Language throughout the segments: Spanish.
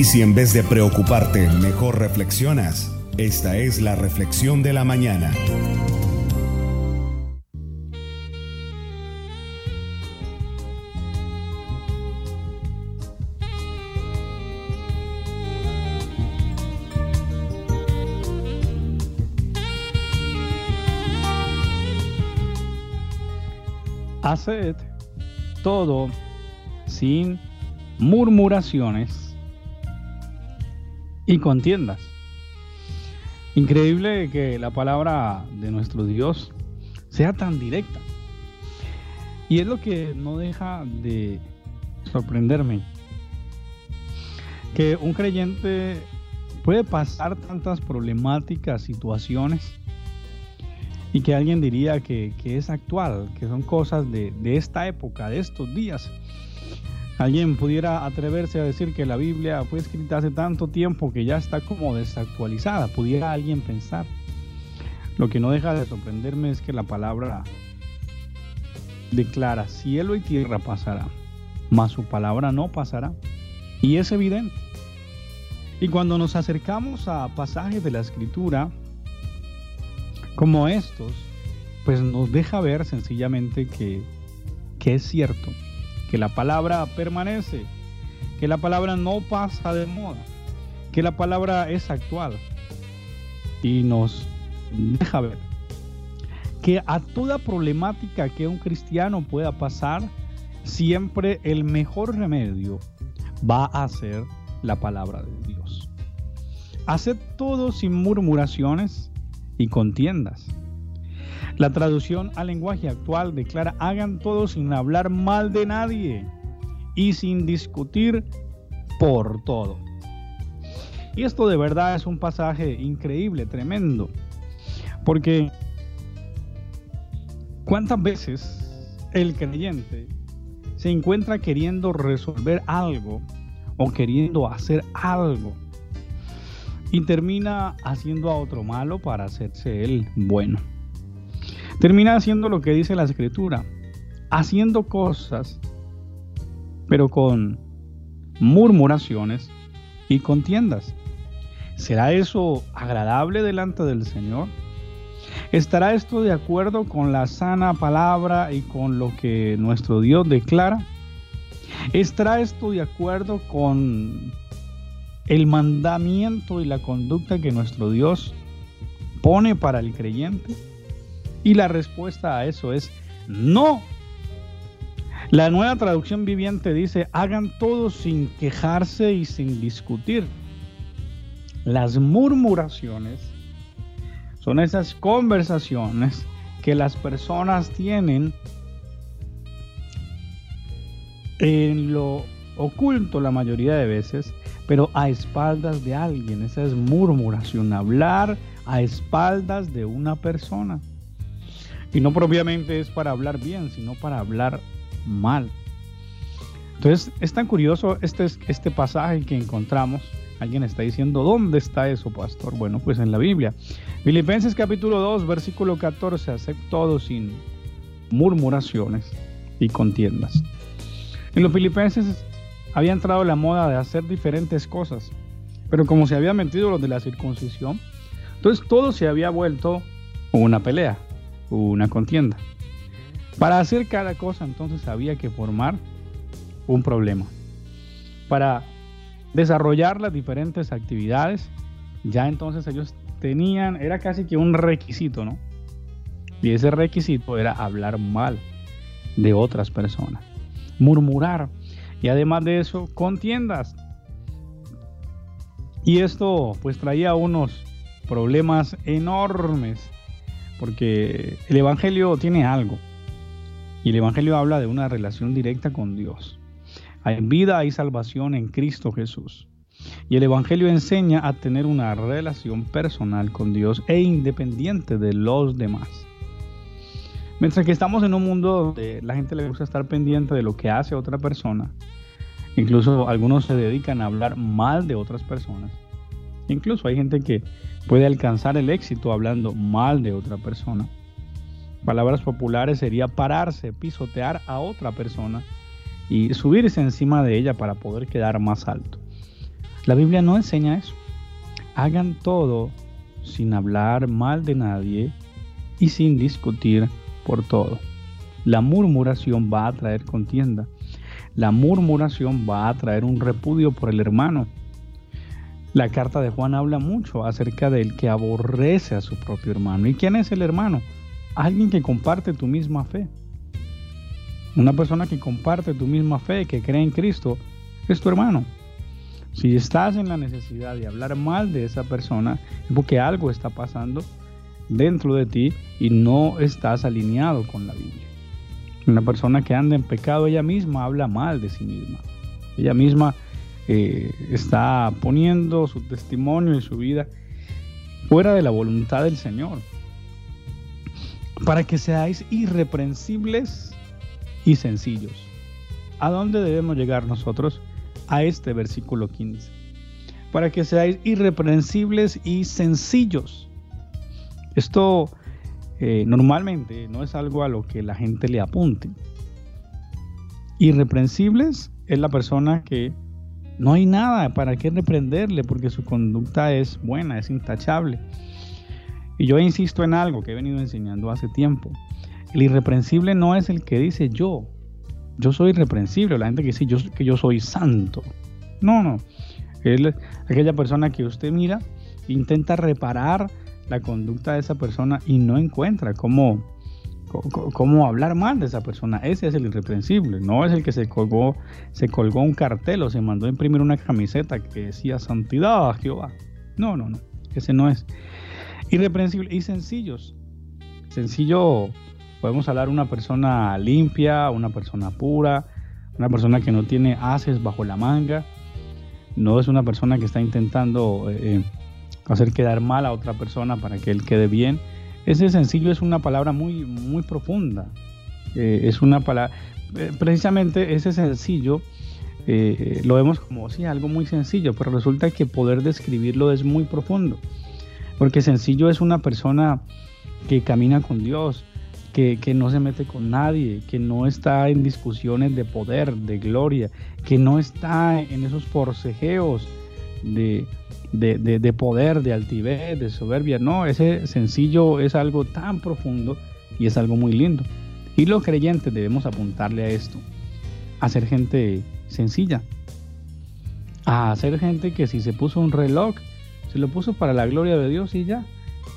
Y si en vez de preocuparte mejor reflexionas, esta es la reflexión de la mañana. Haced todo sin murmuraciones y contiendas. Increíble que la palabra de nuestro Dios sea tan directa. Y es lo que no deja de sorprenderme. Que un creyente puede pasar tantas problemáticas, situaciones, y que alguien diría que, es actual, que son cosas de, de esta época, de estos días. Alguien pudiera atreverse a decir que la Biblia fue escrita hace tanto tiempo que ya está como desactualizada, pudiera alguien pensar. Lo que no deja de sorprenderme es que la palabra declara, cielo y tierra pasará, mas su palabra no pasará. Y es evidente. Y cuando nos acercamos a pasajes de la escritura, como estos, pues nos deja ver sencillamente que, que es cierto, que la palabra permanece, que la palabra no pasa de moda, que la palabra es actual y nos deja ver que a toda problemática que un cristiano pueda pasar, siempre el mejor remedio va a ser la palabra de Dios. Haced todo sin murmuraciones y contiendas. La traducción al lenguaje actual declara hagan todo sin hablar mal de nadie y sin discutir por todo. Y esto de verdad es un pasaje increíble, tremendo, porque ¿cuántas veces el creyente se encuentra queriendo resolver algo o queriendo hacer algo y termina haciendo a otro malo para hacerse él bueno. Termina haciendo lo que dice la escritura, haciendo cosas, pero con murmuraciones y contiendas. ¿Será eso agradable delante del Señor? ¿Estará esto de acuerdo con la sana palabra y con lo que nuestro Dios declara? ¿Estará esto de acuerdo con el mandamiento y la conducta que nuestro Dios pone para el creyente? Y la respuesta a eso es no. La nueva traducción viviente dice, hagan todo sin quejarse y sin discutir. Las murmuraciones son esas conversaciones que las personas tienen en lo oculto la mayoría de veces pero a espaldas de alguien. Esa es murmuración, hablar a espaldas de una persona. Y no propiamente es para hablar bien, sino para hablar mal. Entonces es tan curioso este, este pasaje que encontramos. Alguien está diciendo, ¿dónde está eso, pastor? Bueno, pues en la Biblia. Filipenses capítulo 2, versículo 14, hacer todo sin murmuraciones y contiendas. En los filipenses había entrado la moda de hacer diferentes cosas, pero como se había metido lo de la circuncisión, entonces todo se había vuelto una pelea, una contienda. Para hacer cada cosa entonces había que formar un problema. Para desarrollar las diferentes actividades, ya entonces ellos tenían, era casi que un requisito, ¿no? Y ese requisito era hablar mal de otras personas, murmurar y además de eso, contiendas. Y esto pues traía unos problemas enormes, porque el Evangelio tiene algo. Y el Evangelio habla de una relación directa con Dios. Hay vida, y salvación en Cristo Jesús. Y el Evangelio enseña a tener una relación personal con Dios e independiente de los demás. Mientras que estamos en un mundo donde la gente le gusta estar pendiente de lo que hace otra persona, incluso algunos se dedican a hablar mal de otras personas. Incluso hay gente que puede alcanzar el éxito hablando mal de otra persona. Palabras populares sería pararse, pisotear a otra persona y subirse encima de ella para poder quedar más alto. La Biblia no enseña eso. Hagan todo sin hablar mal de nadie y sin discutir por todo. La murmuración va a traer contienda. La murmuración va a traer un repudio por el hermano. La carta de Juan habla mucho acerca del que aborrece a su propio hermano. ¿Y quién es el hermano? Alguien que comparte tu misma fe. Una persona que comparte tu misma fe, que cree en Cristo, es tu hermano. Si estás en la necesidad de hablar mal de esa persona, es porque algo está pasando dentro de ti y no estás alineado con la Biblia. Una persona que anda en pecado, ella misma habla mal de sí misma. Ella misma está poniendo su testimonio y su vida fuera de la voluntad del Señor. Para que seáis irreprensibles y sencillos. ¿A dónde debemos llegar nosotros? A este versículo 15. Para que seáis irreprensibles y sencillos. Esto eh, normalmente no es algo a lo que la gente le apunte. Irreprensibles es la persona que no hay nada para qué reprenderle porque su conducta es buena, es intachable. Y yo insisto en algo que he venido enseñando hace tiempo. El irreprensible no es el que dice yo. Yo soy irreprensible, la gente que dice yo, que yo soy santo. No, no. Aquella persona que usted mira, intenta reparar la conducta de esa persona y no encuentra cómo, cómo, hablar mal de esa persona. Ese es el irreprensible, no es el que se colgó, se colgó un cartel o se mandó a imprimir una camiseta que decía santidad a Jehová. No, no, no, ese no es. Irreprensible y sencillos. Sencillo, podemos hablar una persona limpia, una persona pura, una persona que no tiene haces bajo la manga, no es una persona que está intentando eh, hacer quedar mal a otra persona para que él quede bien. Ese sencillo es una palabra muy, muy profunda. Eh, es una palabra, eh, precisamente ese sencillo eh, lo vemos como sí, algo muy sencillo, pero resulta que poder describirlo es muy profundo. Porque sencillo es una persona que camina con Dios, que, que, no se mete con nadie, que no está en discusiones de poder, de gloria, que no está en esos forcejeos de, de, poder, de altivez, de soberbia. No, ese sencillo es algo tan profundo y es algo muy lindo. Y los creyentes debemos apuntarle a esto, a ser gente sencilla, a ser gente que si se puso un reloj, se lo puso para la gloria de Dios y ya.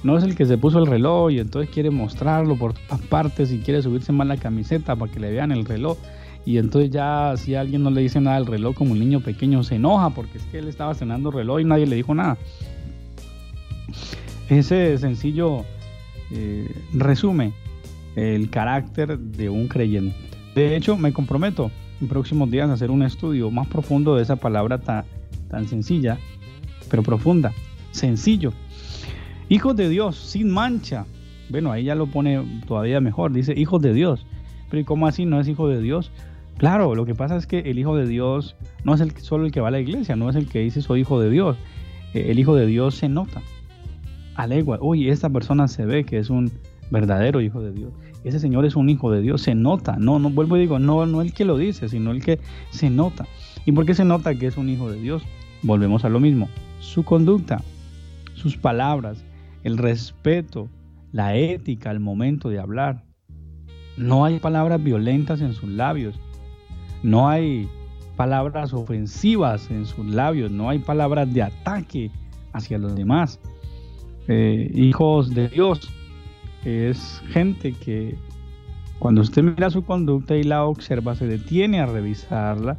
No es el que se puso el reloj y entonces quiere mostrarlo por todas partes y quiere subirse más la camiseta para que le vean el reloj. Y entonces ya si alguien no le dice nada al reloj como un niño pequeño se enoja porque es que él estaba cenando reloj y nadie le dijo nada. Ese sencillo eh, resume el carácter de un creyente. De hecho, me comprometo en próximos días a hacer un estudio más profundo de esa palabra tan, tan sencilla, pero profunda. Sencillo. Hijos de Dios, sin mancha. Bueno, ahí ya lo pone todavía mejor. Dice hijos de Dios. Pero ¿y cómo así no es hijo de Dios? Claro, lo que pasa es que el Hijo de Dios no es el, solo el que va a la iglesia, no es el que dice soy Hijo de Dios. Eh, el Hijo de Dios se nota. Alegua, uy, esta persona se ve que es un verdadero Hijo de Dios. Ese Señor es un Hijo de Dios, se nota. No, no vuelvo y digo, no, no el que lo dice, sino el que se nota. ¿Y por qué se nota que es un Hijo de Dios? Volvemos a lo mismo. Su conducta, sus palabras, el respeto, la ética al momento de hablar. No hay palabras violentas en sus labios no hay palabras ofensivas en sus labios, no hay palabras de ataque hacia los demás. Eh, hijos de Dios es gente que cuando usted mira su conducta y la observa, se detiene a revisarla,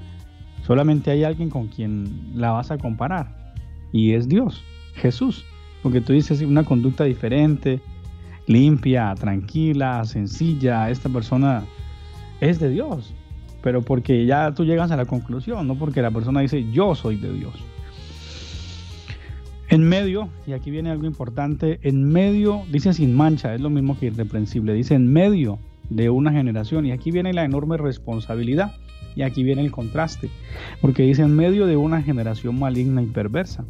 solamente hay alguien con quien la vas a comparar y es Dios, Jesús. Porque tú dices una conducta diferente, limpia, tranquila, sencilla, esta persona es de Dios pero porque ya tú llegas a la conclusión, no porque la persona dice yo soy de Dios. En medio, y aquí viene algo importante, en medio, dice sin mancha, es lo mismo que irreprensible, dice en medio de una generación, y aquí viene la enorme responsabilidad, y aquí viene el contraste, porque dice en medio de una generación maligna y perversa.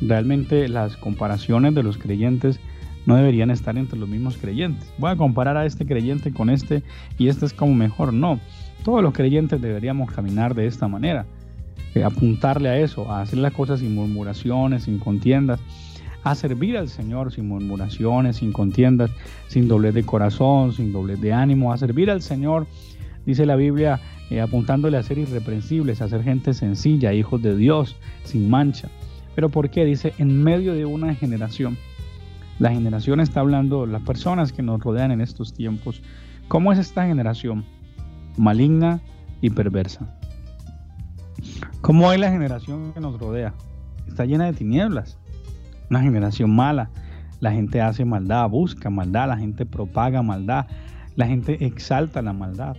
Realmente las comparaciones de los creyentes no deberían estar entre los mismos creyentes. Voy a comparar a este creyente con este y este es como mejor. No, todos los creyentes deberíamos caminar de esta manera. eh, apuntarle a eso, a hacer las cosas sin murmuraciones, sin contiendas, a servir al Señor sin murmuraciones, sin contiendas, sin doblez de corazón, sin doblez de ánimo, a servir al Señor, dice la Biblia, eh, apuntándole a ser irreprensibles, a ser gente sencilla, hijos de Dios, sin mancha. Pero ¿por qué? Dice, en medio de una generación. La generación está hablando, las personas que nos rodean en estos tiempos. ¿Cómo es esta generación? Maligna y perversa. ¿Cómo es la generación que nos rodea? Está llena de tinieblas. Una generación mala. La gente hace maldad, busca maldad, la gente propaga maldad, la gente exalta la maldad.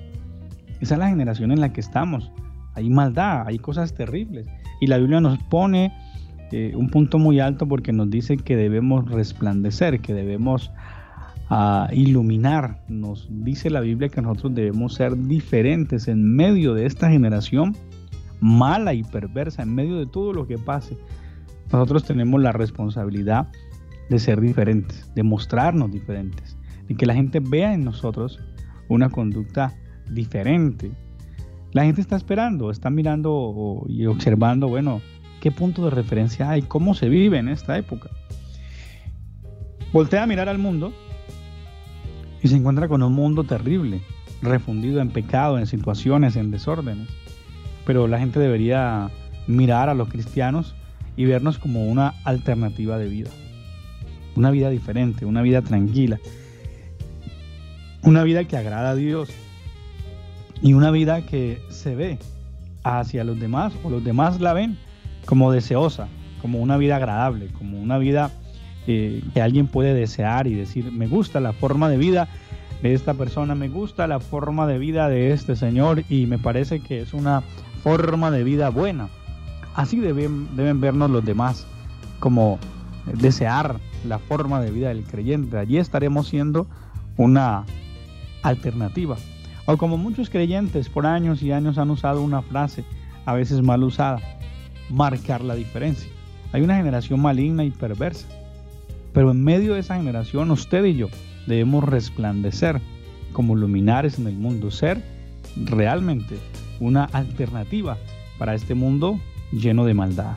Esa es la generación en la que estamos. Hay maldad, hay cosas terribles. Y la Biblia nos pone eh, un punto muy alto porque nos dice que debemos resplandecer, que debemos ah, iluminar. Nos dice la Biblia que nosotros debemos ser diferentes en medio de esta generación mala y perversa, en medio de todo lo que pase, nosotros tenemos la responsabilidad de ser diferentes, de mostrarnos diferentes, de que la gente vea en nosotros una conducta diferente. La gente está esperando, está mirando y observando, bueno, qué punto de referencia hay, cómo se vive en esta época. Voltea a mirar al mundo y se encuentra con un mundo terrible, refundido en pecado, en situaciones, en desórdenes pero la gente debería mirar a los cristianos y vernos como una alternativa de vida. Una vida diferente, una vida tranquila. Una vida que agrada a Dios. Y una vida que se ve hacia los demás o los demás la ven como deseosa, como una vida agradable, como una vida eh, que alguien puede desear y decir, me gusta la forma de vida de esta persona, me gusta la forma de vida de este Señor y me parece que es una forma de vida buena. Así deben, deben vernos los demás, como desear la forma de vida del creyente. Allí estaremos siendo una alternativa. O como muchos creyentes por años y años han usado una frase, a veces mal usada, marcar la diferencia. Hay una generación maligna y perversa. Pero en medio de esa generación, usted y yo debemos resplandecer como luminares en el mundo, ser realmente una alternativa para este mundo lleno de maldad.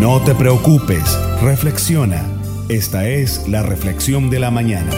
No te preocupes, reflexiona. Esta es la reflexión de la mañana.